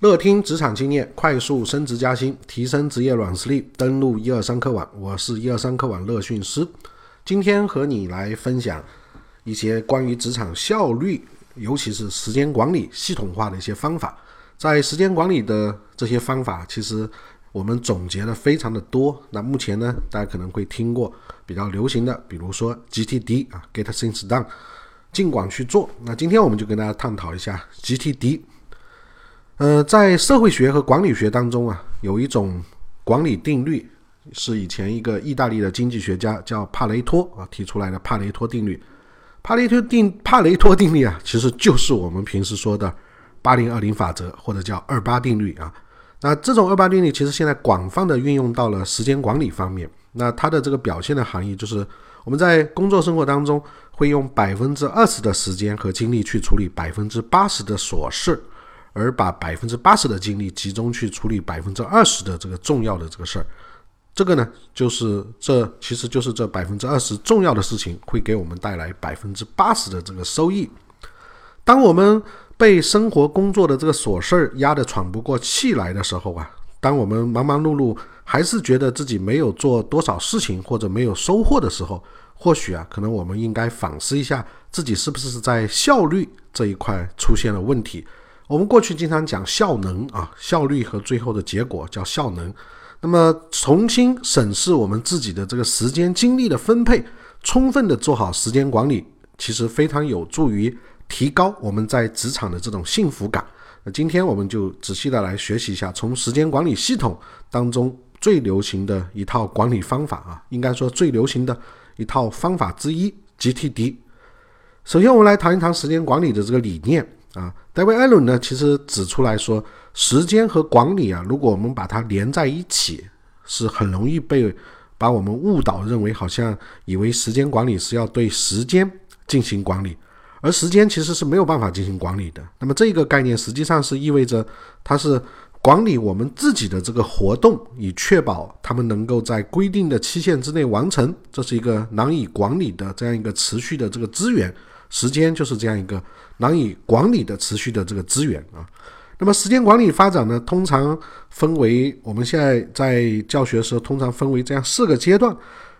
乐听职场经验，快速升职加薪，提升职业软实力。登录一二三课网，我是一二三课网乐讯师。今天和你来分享一些关于职场效率，尤其是时间管理系统化的一些方法。在时间管理的这些方法，其实我们总结的非常的多。那目前呢，大家可能会听过比较流行的，比如说 GTD 啊，Get Things Done，尽管去做。那今天我们就跟大家探讨一下 GTD。呃，在社会学和管理学当中啊，有一种管理定律，是以前一个意大利的经济学家叫帕雷托啊提出来的帕雷托定律。帕雷托定帕雷托定律啊，其实就是我们平时说的八零二零法则或者叫二八定律啊。那这种二八定律其实现在广泛的运用到了时间管理方面。那它的这个表现的含义就是，我们在工作生活当中会用百分之二十的时间和精力去处理百分之八十的琐事。而把百分之八十的精力集中去处理百分之二十的这个重要的这个事儿，这个呢，就是这其实就是这百分之二十重要的事情会给我们带来百分之八十的这个收益。当我们被生活工作的这个琐事儿压得喘不过气来的时候啊，当我们忙忙碌碌还是觉得自己没有做多少事情或者没有收获的时候，或许啊，可能我们应该反思一下自己是不是在效率这一块出现了问题。我们过去经常讲效能啊，效率和最后的结果叫效能。那么重新审视我们自己的这个时间精力的分配，充分的做好时间管理，其实非常有助于提高我们在职场的这种幸福感。那今天我们就仔细的来学习一下，从时间管理系统当中最流行的一套管理方法啊，应该说最流行的一套方法之一 GTD。首先，我们来谈一谈时间管理的这个理念。啊，戴维·艾伦呢，其实指出来说，时间和管理啊，如果我们把它连在一起，是很容易被把我们误导，认为好像以为时间管理是要对时间进行管理，而时间其实是没有办法进行管理的。那么这个概念实际上是意味着它是管理我们自己的这个活动，以确保他们能够在规定的期限之内完成，这是一个难以管理的这样一个持续的这个资源。时间就是这样一个难以管理的持续的这个资源啊。那么时间管理发展呢，通常分为我们现在在教学的时候，通常分为这样四个阶段。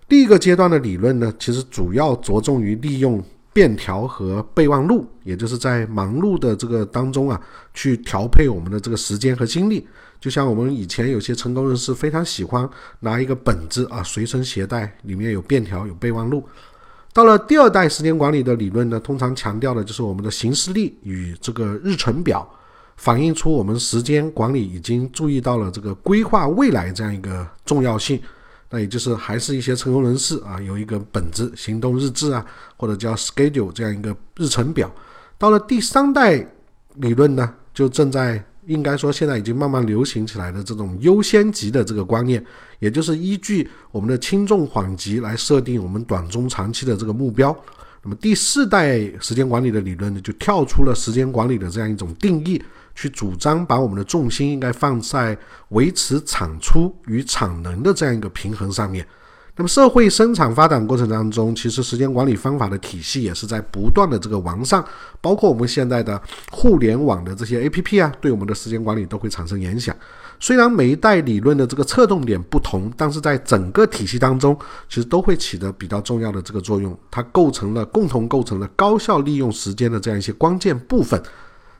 第一个阶段的理论呢，其实主要着重于利用便条和备忘录，也就是在忙碌的这个当中啊，去调配我们的这个时间和精力。就像我们以前有些成功人士非常喜欢拿一个本子啊，随身携带，里面有便条，有备忘录。到了第二代时间管理的理论呢，通常强调的就是我们的行事历与这个日程表，反映出我们时间管理已经注意到了这个规划未来这样一个重要性。那也就是还是一些成功人士啊，有一个本子、行动日志啊，或者叫 schedule 这样一个日程表。到了第三代理论呢，就正在。应该说，现在已经慢慢流行起来的这种优先级的这个观念，也就是依据我们的轻重缓急来设定我们短中长期的这个目标。那么第四代时间管理的理论呢，就跳出了时间管理的这样一种定义，去主张把我们的重心应该放在维持产出与产能的这样一个平衡上面。那么社会生产发展过程当中，其实时间管理方法的体系也是在不断的这个完善，包括我们现在的互联网的这些 A P P 啊，对我们的时间管理都会产生影响。虽然每一代理论的这个侧重点不同，但是在整个体系当中，其实都会起着比较重要的这个作用，它构成了共同构成了高效利用时间的这样一些关键部分。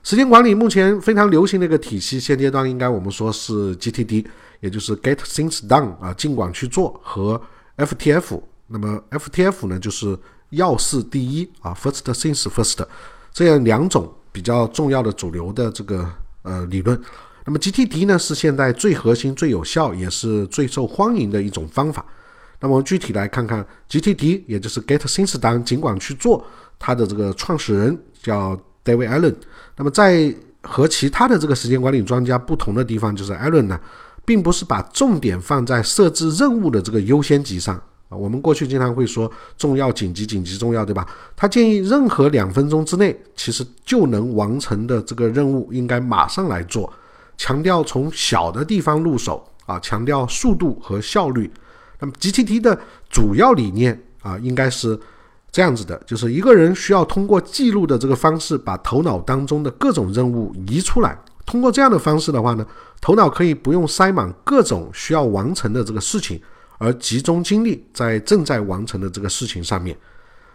时间管理目前非常流行的一个体系，现阶段应该我们说是 G T D，也就是 Get Things Done 啊，尽管去做和。FTF，那么 FTF 呢，就是要事第一啊，First things first，这样两种比较重要的主流的这个呃理论。那么 GTD 呢，是现在最核心、最有效，也是最受欢迎的一种方法。那么具体来看看 GTD，也就是 Get Things Done，尽管去做，它的这个创始人叫 David Allen。那么在和其他的这个时间管理专家不同的地方，就是 Allen 呢。并不是把重点放在设置任务的这个优先级上啊。我们过去经常会说重要、紧急、紧急、重要，对吧？他建议任何两分钟之内其实就能完成的这个任务应该马上来做，强调从小的地方入手啊，强调速度和效率。那么 GTD 的主要理念啊，应该是这样子的：就是一个人需要通过记录的这个方式，把头脑当中的各种任务移出来。通过这样的方式的话呢，头脑可以不用塞满各种需要完成的这个事情，而集中精力在正在完成的这个事情上面。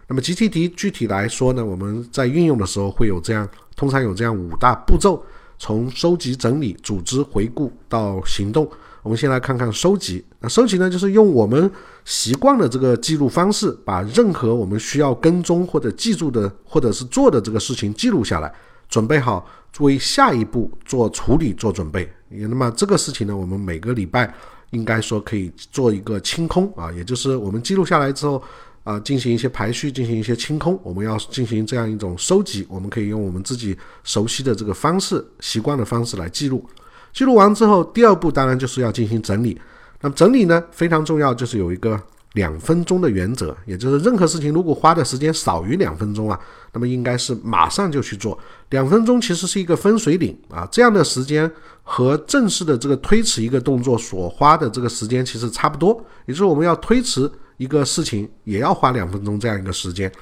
那么 GTD 具体来说呢，我们在运用的时候会有这样，通常有这样五大步骤：从收集、整理、组织、回顾到行动。我们先来看看收集。那收集呢，就是用我们习惯的这个记录方式，把任何我们需要跟踪或者记住的，或者是做的这个事情记录下来，准备好为下一步做处理做准备。那么这个事情呢，我们每个礼拜应该说可以做一个清空啊，也就是我们记录下来之后啊，进行一些排序，进行一些清空。我们要进行这样一种收集，我们可以用我们自己熟悉的这个方式、习惯的方式来记录。记录完之后，第二步当然就是要进行整理。那么整理呢非常重要，就是有一个两分钟的原则，也就是任何事情如果花的时间少于两分钟啊，那么应该是马上就去做。两分钟其实是一个分水岭啊，这样的时间和正式的这个推迟一个动作所花的这个时间其实差不多，也就是我们要推迟一个事情也要花两分钟这样一个时间。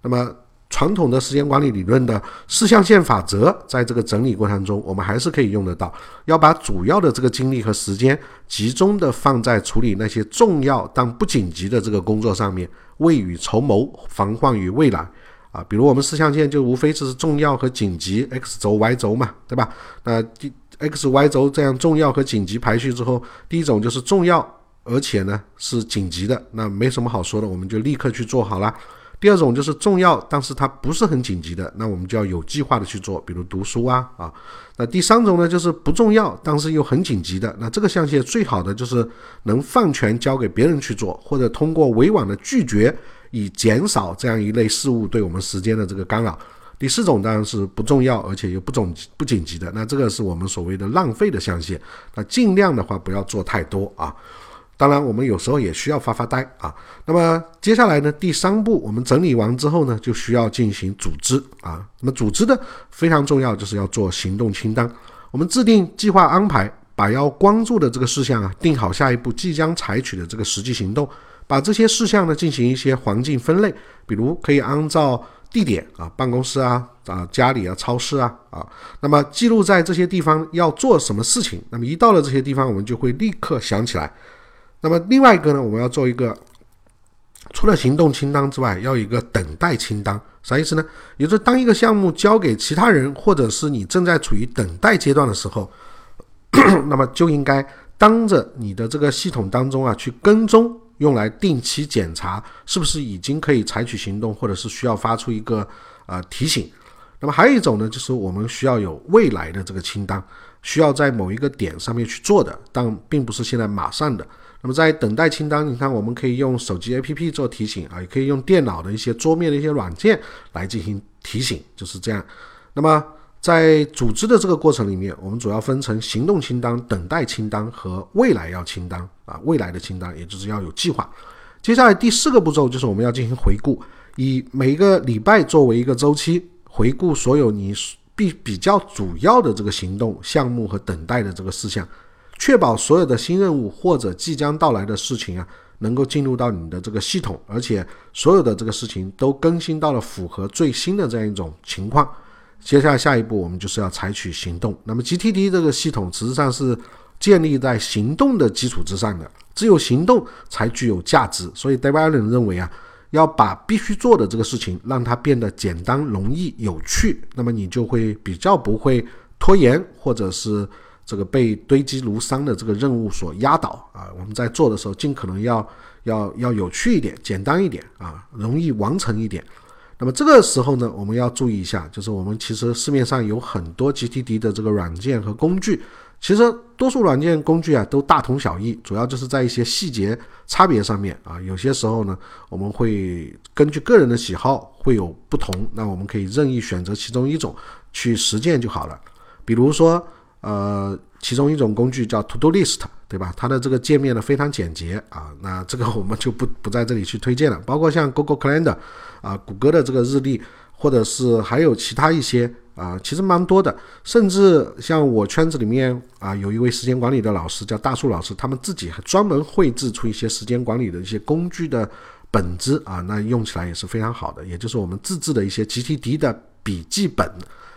那么。传统的时间管理理论的四象限法则，在这个整理过程中，我们还是可以用得到。要把主要的这个精力和时间集中的放在处理那些重要但不紧急的这个工作上面，未雨绸缪，防患于未来。啊，比如我们四象限就无非是重要和紧急，x 轴、y 轴嘛，对吧？那第 x、y 轴这样重要和紧急排序之后，第一种就是重要，而且呢是紧急的，那没什么好说的，我们就立刻去做好了。第二种就是重要，但是它不是很紧急的，那我们就要有计划的去做，比如读书啊啊。那第三种呢，就是不重要，但是又很紧急的，那这个象限最好的就是能放权交给别人去做，或者通过委婉的拒绝，以减少这样一类事物对我们时间的这个干扰。第四种当然是不重要，而且又不总不紧急的，那这个是我们所谓的浪费的象限。那尽量的话不要做太多啊。当然，我们有时候也需要发发呆啊。那么接下来呢，第三步，我们整理完之后呢，就需要进行组织啊。那么组织的非常重要，就是要做行动清单。我们制定计划安排，把要关注的这个事项啊，定好下一步即将采取的这个实际行动，把这些事项呢进行一些环境分类，比如可以按照地点啊，办公室啊啊，家里啊，超市啊啊，那么记录在这些地方要做什么事情。那么一到了这些地方，我们就会立刻想起来。那么另外一个呢，我们要做一个，除了行动清单之外，要有一个等待清单。啥意思呢？也就是当一个项目交给其他人，或者是你正在处于等待阶段的时候，那么就应该当着你的这个系统当中啊，去跟踪，用来定期检查是不是已经可以采取行动，或者是需要发出一个呃提醒。那么还有一种呢，就是我们需要有未来的这个清单，需要在某一个点上面去做的，但并不是现在马上的。那么在等待清单，你看我们可以用手机 APP 做提醒啊，也可以用电脑的一些桌面的一些软件来进行提醒，就是这样。那么在组织的这个过程里面，我们主要分成行动清单、等待清单和未来要清单啊，未来的清单也就是要有计划。接下来第四个步骤就是我们要进行回顾，以每一个礼拜作为一个周期，回顾所有你必比较主要的这个行动项目和等待的这个事项。确保所有的新任务或者即将到来的事情啊，能够进入到你的这个系统，而且所有的这个事情都更新到了符合最新的这样一种情况。接下来下一步，我们就是要采取行动。那么 GTD 这个系统实际上是建立在行动的基础之上的，只有行动才具有价值。所以 David Allen 认为啊，要把必须做的这个事情让它变得简单、容易、有趣，那么你就会比较不会拖延，或者是。这个被堆积如山的这个任务所压倒啊！我们在做的时候，尽可能要要要有趣一点，简单一点啊，容易完成一点。那么这个时候呢，我们要注意一下，就是我们其实市面上有很多 GTD 的这个软件和工具，其实多数软件工具啊都大同小异，主要就是在一些细节差别上面啊，有些时候呢，我们会根据个人的喜好会有不同，那我们可以任意选择其中一种去实践就好了，比如说。呃，其中一种工具叫 To Do List，对吧？它的这个界面呢非常简洁啊，那这个我们就不不在这里去推荐了。包括像 Google Calendar 啊，谷歌的这个日历，或者是还有其他一些啊，其实蛮多的。甚至像我圈子里面啊，有一位时间管理的老师叫大树老师，他们自己还专门绘制出一些时间管理的一些工具的本子啊，那用起来也是非常好的。也就是我们自制的一些 GTD 的笔记本。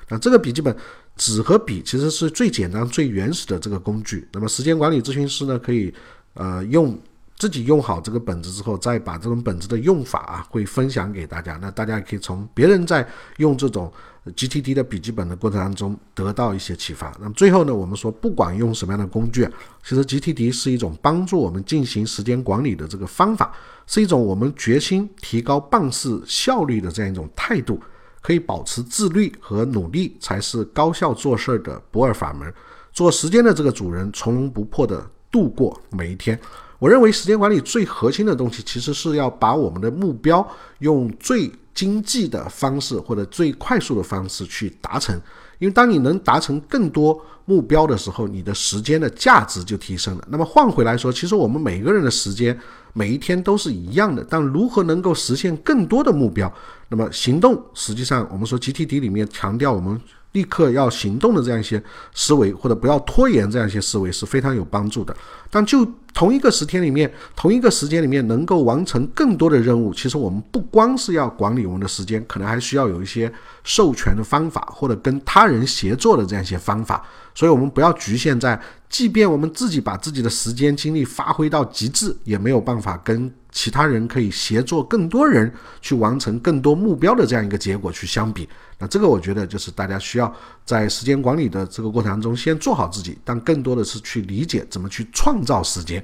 那这个笔记本。纸和笔其实是最简单、最原始的这个工具。那么时间管理咨询师呢，可以呃用自己用好这个本子之后，再把这种本子的用法啊，会分享给大家。那大家也可以从别人在用这种 GTD 的笔记本的过程当中得到一些启发。那么最后呢，我们说不管用什么样的工具，其实 GTD 是一种帮助我们进行时间管理的这个方法，是一种我们决心提高办事效率的这样一种态度。可以保持自律和努力，才是高效做事的不二法门。做时间的这个主人，从容不迫地度过每一天。我认为时间管理最核心的东西，其实是要把我们的目标用最经济的方式或者最快速的方式去达成。因为当你能达成更多目标的时候，你的时间的价值就提升了。那么换回来说，其实我们每个人的时间每一天都是一样的，但如何能够实现更多的目标？那么行动，实际上我们说 GTD 里面强调我们。立刻要行动的这样一些思维，或者不要拖延这样一些思维是非常有帮助的。但就同一个十天里面，同一个时间里面能够完成更多的任务，其实我们不光是要管理我们的时间，可能还需要有一些授权的方法，或者跟他人协作的这样一些方法。所以，我们不要局限在，即便我们自己把自己的时间精力发挥到极致，也没有办法跟其他人可以协作更多人去完成更多目标的这样一个结果去相比。那这个我觉得就是大家需要在时间管理的这个过程当中先做好自己，但更多的是去理解怎么去创造时间。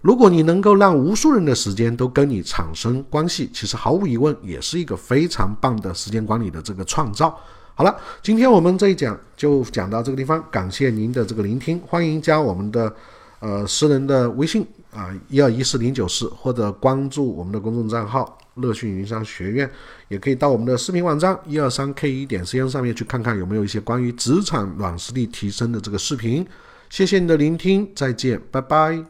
如果你能够让无数人的时间都跟你产生关系，其实毫无疑问也是一个非常棒的时间管理的这个创造。好了，今天我们这一讲就讲到这个地方，感谢您的这个聆听，欢迎加我们的呃私人的微信啊一二一四零九四，或者关注我们的公众账号。乐讯云商学院，也可以到我们的视频网站一二三 K 一点 CN 上面去看看有没有一些关于职场软实力提升的这个视频。谢谢你的聆听，再见，拜拜。